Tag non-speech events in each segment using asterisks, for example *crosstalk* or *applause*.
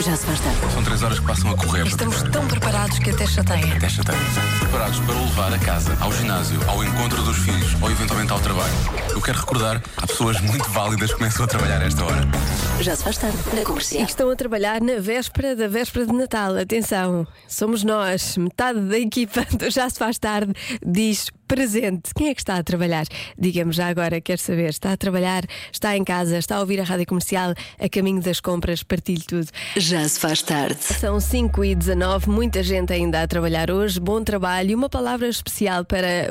Já se faz tarde. São três horas que passam a correr. Estamos tão preparados que até chateia. Até chateia. Preparados para o levar a casa, ao ginásio, ao encontro dos filhos ou eventualmente ao trabalho. Eu quero recordar, há pessoas muito válidas que começam a trabalhar a esta hora. Já se faz tarde. Na E comercial. que estão a trabalhar na véspera da véspera de Natal. Atenção, somos nós, metade da equipa *laughs* do Já Se Faz Tarde diz presente. Quem é que está a trabalhar? Diga-me já agora, quero saber. Está a trabalhar, está em casa, está a ouvir a rádio comercial, a caminho das compras, partilhe tudo. Já se faz tarde. São 5 e 19, muita gente ainda a trabalhar hoje. Bom trabalho uma palavra especial para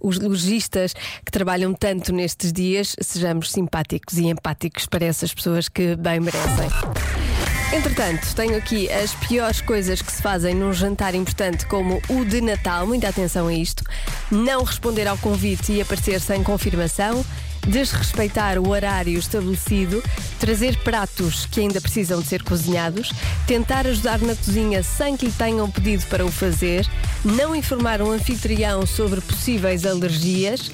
os lojistas que trabalham tanto nestes dias. Sejamos simpáticos e empáticos para essas pessoas que bem merecem. Entretanto, tenho aqui as piores coisas que se fazem num jantar importante como o de Natal. Muita atenção a isto. Não responder ao convite e aparecer sem confirmação. Desrespeitar o horário estabelecido, trazer pratos que ainda precisam de ser cozinhados, tentar ajudar na cozinha sem que lhe tenham pedido para o fazer, não informar um anfitrião sobre possíveis alergias,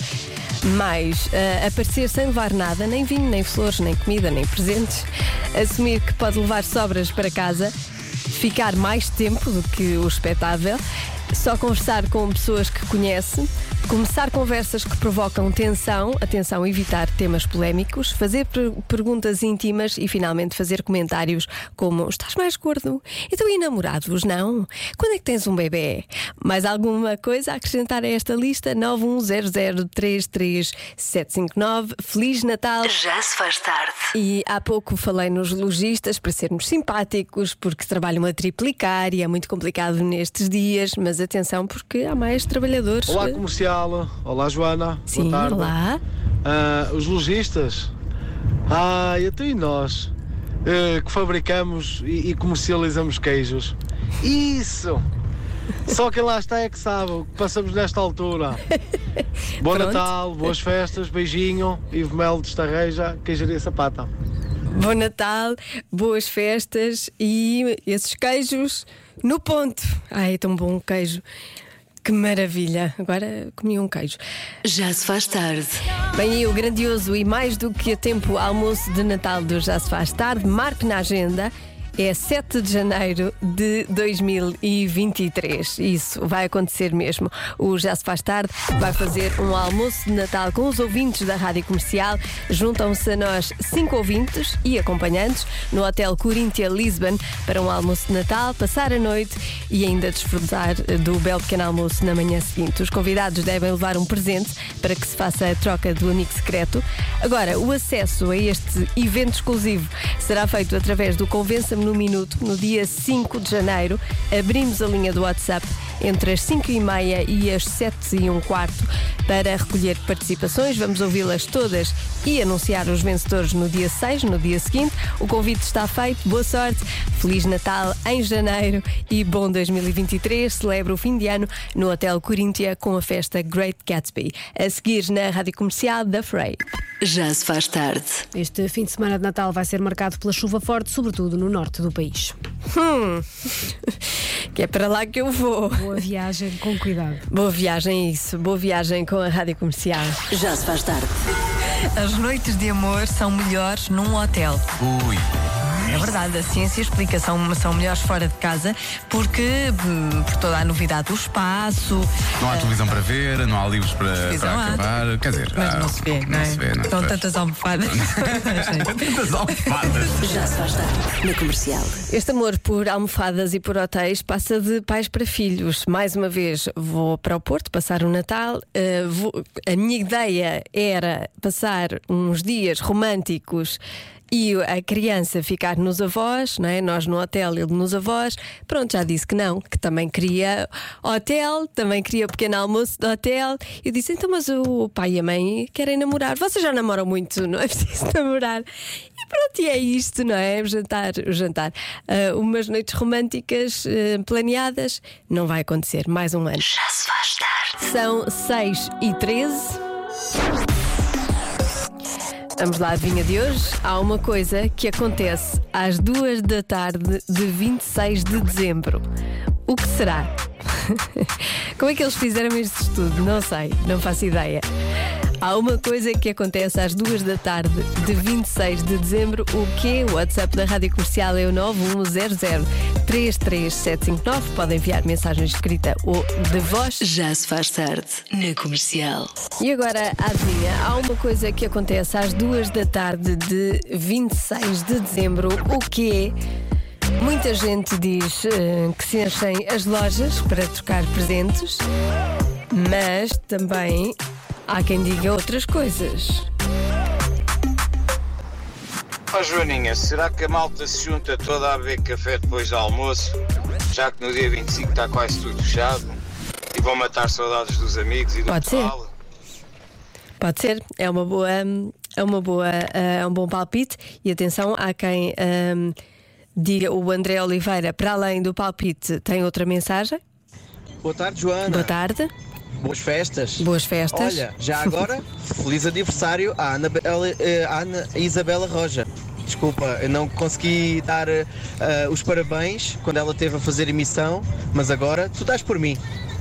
mais eh, aparecer sem levar nada, nem vinho, nem flores, nem comida, nem presentes, assumir que pode levar sobras para casa, ficar mais tempo do que o expectável, só conversar com pessoas que conhece, começar conversas que provocam tensão, atenção, evitar temas polémicos, fazer per- perguntas íntimas e finalmente fazer comentários como estás mais gordo? Então e namorados, não? Quando é que tens um bebê? Mais alguma coisa a acrescentar a esta lista? 910033759. Feliz Natal! Já se faz tarde. E há pouco falei nos lojistas para sermos simpáticos, porque trabalham a triplicar e é muito complicado nestes dias, mas atenção, porque há mais trabalhadores. Olá comercial, olá Joana, Sim, boa tarde. olá. Ah, os lojistas, ah, até e nós eh, que fabricamos e, e comercializamos queijos. Isso! Só quem lá está é que sabe o que passamos nesta altura. *laughs* Bom Pronto. Natal, boas festas, beijinho, Ivo Melo de Estarreja, queijaria Sapata. Bom Natal, boas festas e esses queijos no ponto. Ai, é tão bom um queijo. Que maravilha! Agora comi um queijo. Já se faz tarde. Bem, e o grandioso e mais do que a tempo almoço de Natal do Já Se Faz Tarde, marque na agenda. É 7 de janeiro de 2023. Isso vai acontecer mesmo. O Já Se Faz Tarde vai fazer um almoço de Natal com os ouvintes da Rádio Comercial. Juntam-se a nós cinco ouvintes e acompanhantes no Hotel Coríntia Lisbon para um almoço de Natal, passar a noite e ainda desfrutar do belo pequeno almoço na manhã seguinte. Os convidados devem levar um presente para que se faça a troca do amigo secreto. Agora, o acesso a este evento exclusivo será feito através do Convença-me no Minuto no dia 5 de janeiro. Abrimos a linha do WhatsApp entre as 5 e meia e as 7 e um quarto para recolher participações. Vamos ouvi-las todas e anunciar os vencedores no dia 6, no dia seguinte. O convite está feito. Boa sorte, Feliz Natal em janeiro e bom 2023. Celebra o fim de ano no Hotel Coríntia com a festa Great Gatsby. A seguir na Rádio Comercial da Frey. Já se faz tarde. Este fim de semana de Natal vai ser marcado pela chuva forte, sobretudo no norte do país. Que é para lá que eu vou. Boa viagem, com cuidado. Boa viagem, isso. Boa viagem com a Rádio Comercial. Já se faz tarde. As noites de amor são melhores num hotel. Ui, É verdade, a ciência explica, são, são melhores fora de casa porque hum, por toda a novidade do espaço. não há televisão para ver, não há livros para, para há. acabar. Quer dizer, Mas há- não se vê, não, é? se vê, não é? Estão Pois. tantas almofadas. *laughs* Tantas almofadas. Já se faz tarde. Na comercial. Este amor por almofadas e por hotéis passa de pais para filhos. Mais uma vez vou para o Porto passar o Natal. Uh, vou- a minha ideia era passar uns dias românticos. E a criança ficar nos avós, não é? nós no hotel, ele nos avós. Pronto, já disse que não, que também queria hotel, também queria pequeno almoço de hotel. Eu disse: então, mas o pai e a mãe querem namorar. Vocês já namoram muito, não é preciso *laughs* namorar. E pronto, e é isto, não é? O jantar, o jantar. Ah, umas noites românticas ah, planeadas, não vai acontecer. Mais um ano. Já se faz tarde. São 6 e 13. Vamos lá, adivinha de hoje. Há uma coisa que acontece às duas da tarde de 26 de dezembro. O que será? *laughs* Como é que eles fizeram este estudo? Não sei, não faço ideia. Há uma coisa que acontece às duas da tarde de 26 de dezembro. O que? O WhatsApp da Rádio Comercial é o 910033759. Podem enviar mensagem escrita ou de voz. Já se faz tarde na comercial. E agora, adivinha, há uma coisa que acontece às duas da tarde de 26 de dezembro. O que? Muita gente diz eh, que se enchem as lojas para trocar presentes, mas também há quem diga outras coisas. Ó Joaninha, será que a malta se junta toda a beber café depois do almoço? Já que no dia 25 está quase tudo fechado e vão matar saudades dos amigos e do Pode ser. pessoal? Pode ser, é uma boa, é uma boa, eh, é um bom palpite. E atenção, há quem ehm, diga o André Oliveira, para além do palpite, tem outra mensagem. Boa tarde, Joana. Boa tarde, Boas festas. boas festas. Olha, já agora, *laughs* feliz aniversário à Ana, eh, à Ana Isabela Roja. Desculpa, eu não consegui dar eh, os parabéns quando ela esteve a fazer emissão, mas agora tu dás por mim.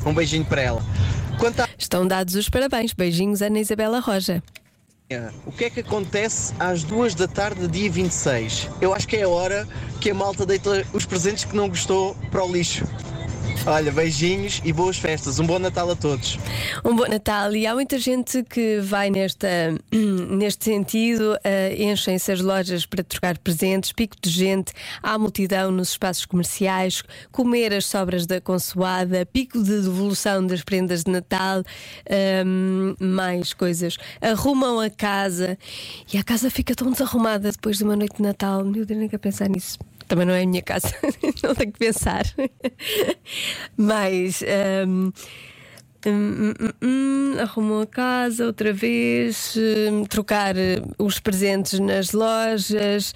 Um beijinho para ela. Quanto à Estão dados os parabéns. Beijinhos, Ana Isabela Roja. o que é que acontece às duas da tarde, dia 26? Eu acho que é a hora que a malta deita os presentes que não gostou para o lixo. Olha, beijinhos e boas festas. Um bom Natal a todos. Um bom Natal e há muita gente que vai nesta, *clears throat* neste sentido, uh, enchem-se as lojas para trocar presentes, pico de gente, há multidão nos espaços comerciais, comer as sobras da consoada, pico de devolução das prendas de Natal, ahm, mais coisas. Arrumam a casa e a casa fica tão desarrumada depois de uma noite de Natal. Meu Deus, nem quero pensar nisso. Também não é a minha casa, *laughs* não tenho que pensar. Mas. ahm, Hum, hum, hum, arrumou a casa outra vez, hum, trocar eh, os presentes nas lojas.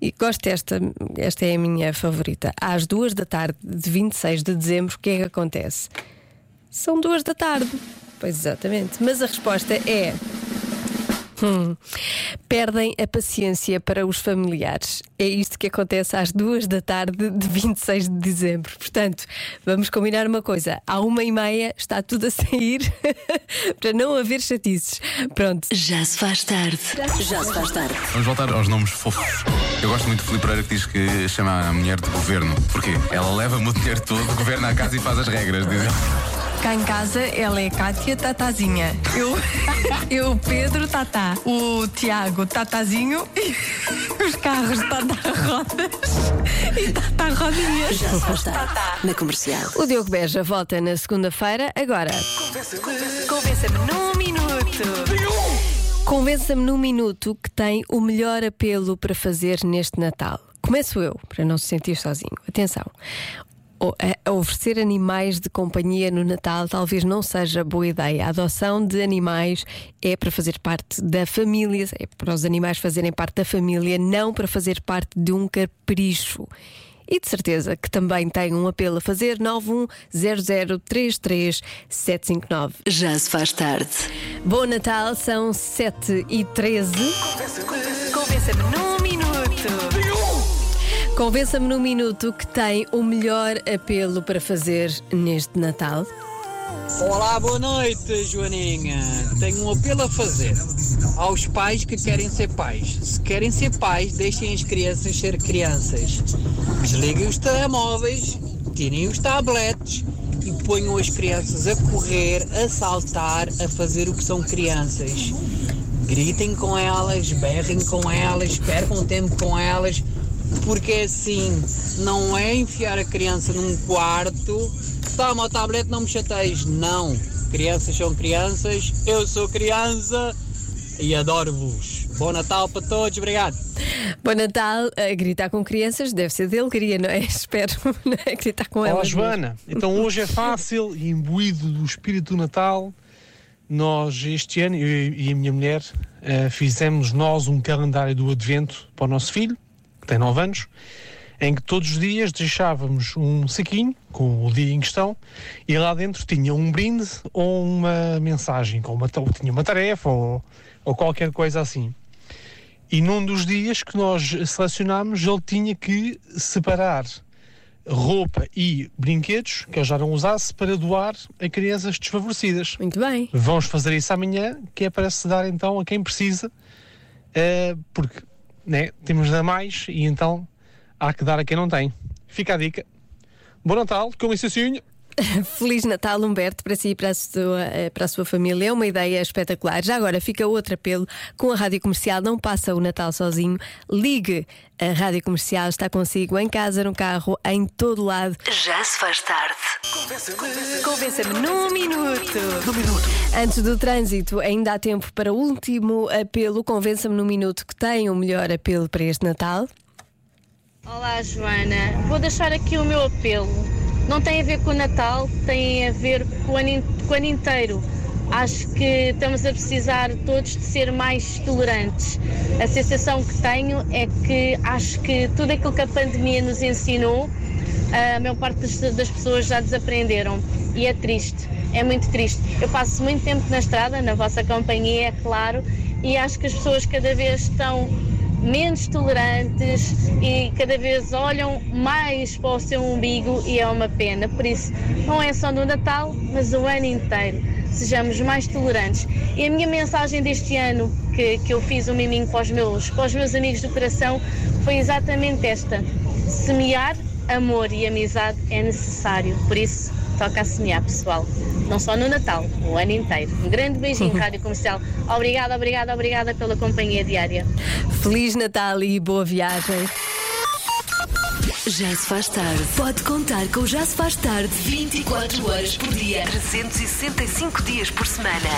E gosto desta, esta é a minha favorita. Às duas da tarde de 26 de dezembro, o que é que acontece? São duas da tarde. Pois exatamente. Mas a resposta é. Hum, perdem a paciência para os familiares. É isto que acontece às duas da tarde de 26 de dezembro. Portanto, vamos combinar uma coisa: à uma e meia está tudo a sair *laughs* para não haver chatices. Pronto. Já se faz tarde. Já se faz tarde. Vamos voltar aos nomes fofos. Eu gosto muito de Filipe Pereira que diz que chama a mulher de governo. Porquê? Ela leva-me o dinheiro todo, governa a casa e faz as regras. Diz ele. Cá em casa ela é Cátia Tatazinha. Eu, *laughs* eu Pedro Tatá. O Tiago Tatazinho. E *laughs* os carros Tata Rodas e Tata Rodinhas. Já se na comercial. O Diogo Beja volta na segunda-feira. Agora, Convença-me num minuto. convença-me num minuto que tem o melhor apelo para fazer neste Natal. Começo eu, para não se sentir sozinho. Atenção. Oferecer animais de companhia no Natal talvez não seja boa ideia. A adoção de animais é para fazer parte da família, é para os animais fazerem parte da família, não para fazer parte de um capricho. E de certeza que também tem um apelo a fazer 910033759. Já se faz tarde. Bom Natal, são 7 e 13 Convença-me num minuto. Convença-me num minuto que tem o melhor apelo para fazer neste Natal. Olá, boa noite, Joaninha. Tenho um apelo a fazer aos pais que querem ser pais. Se querem ser pais, deixem as crianças ser crianças. Desliguem os telemóveis, tirem os tablets e ponham as crianças a correr, a saltar, a fazer o que são crianças. Gritem com elas, berrem com elas, percam tempo com elas, porque é assim, não é enfiar a criança num quarto, toma o tablet, não me chateies. Não, crianças são crianças, eu sou criança e adoro-vos. Bom Natal para todos, obrigado. Bom Natal, a gritar com crianças deve ser de alegria, não é? *laughs* Espero, não é? Gritar com Olá, elas. Joana. Então hoje é fácil e imbuído do espírito do Natal. Nós, este ano, eu e a minha mulher, eh, fizemos nós um calendário do Advento para o nosso filho, que tem 9 anos, em que todos os dias deixávamos um saquinho com o dia em questão e lá dentro tinha um brinde ou uma mensagem, com uma, ou tinha uma tarefa ou, ou qualquer coisa assim. E num dos dias que nós selecionámos, ele tinha que separar roupa e brinquedos que eu já não usasse para doar a crianças desfavorecidas. Muito bem. Vamos fazer isso amanhã, que é para se dar então a quem precisa, eh, porque né, temos a mais e então há que dar a quem não tem. Fica a dica. Bom Natal, com licencinha. *laughs* Feliz Natal, Humberto, para si e para a, sua, eh, para a sua família. É uma ideia espetacular. Já agora fica outro apelo com a Rádio Comercial. Não passa o Natal sozinho. Ligue. A Rádio Comercial está consigo em casa, no carro, em todo lado. Já se faz tarde. Convença-me num minuto. Num minuto. Antes do trânsito, ainda há tempo para o último apelo. Convença-me num minuto que tem o melhor apelo para este Natal. Olá, Joana. Vou deixar aqui o meu apelo. Não tem a ver com o Natal, tem a ver com o ano, com o ano inteiro. Acho que estamos a precisar todos de ser mais tolerantes. A sensação que tenho é que acho que tudo aquilo que a pandemia nos ensinou, a maior parte das pessoas já desaprenderam. E é triste, é muito triste. Eu passo muito tempo na estrada, na vossa companhia, é claro, e acho que as pessoas cada vez estão menos tolerantes e cada vez olham mais para o seu umbigo e é uma pena. Por isso, não é só no Natal, mas o ano inteiro. Sejamos mais tolerantes. E a minha mensagem deste ano, que, que eu fiz um miminho para os, meus, para os meus amigos do coração, foi exatamente esta: semear amor e amizade é necessário. Por isso, toca a semear, pessoal. Não só no Natal, o ano inteiro. Um grande beijinho, *laughs* Rádio Comercial. Obrigada, obrigada, obrigada pela companhia diária. Feliz Natal e boa viagem. Já se faz tarde. Pode contar com o Já se faz tarde 24 horas por dia, 365 dias por semana.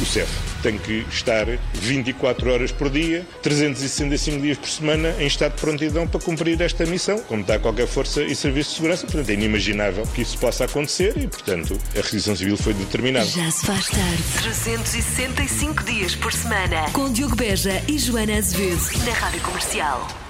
O CEF tem que estar 24 horas por dia, 365 dias por semana em estado de prontidão para cumprir esta missão, como está qualquer força e serviço de segurança. Portanto, é inimaginável que isso possa acontecer e, portanto, a requisição civil foi determinada. Já se faz tarde. 365 dias por semana. Com Diogo Beja e Joana Azevedo. Na Rádio Comercial.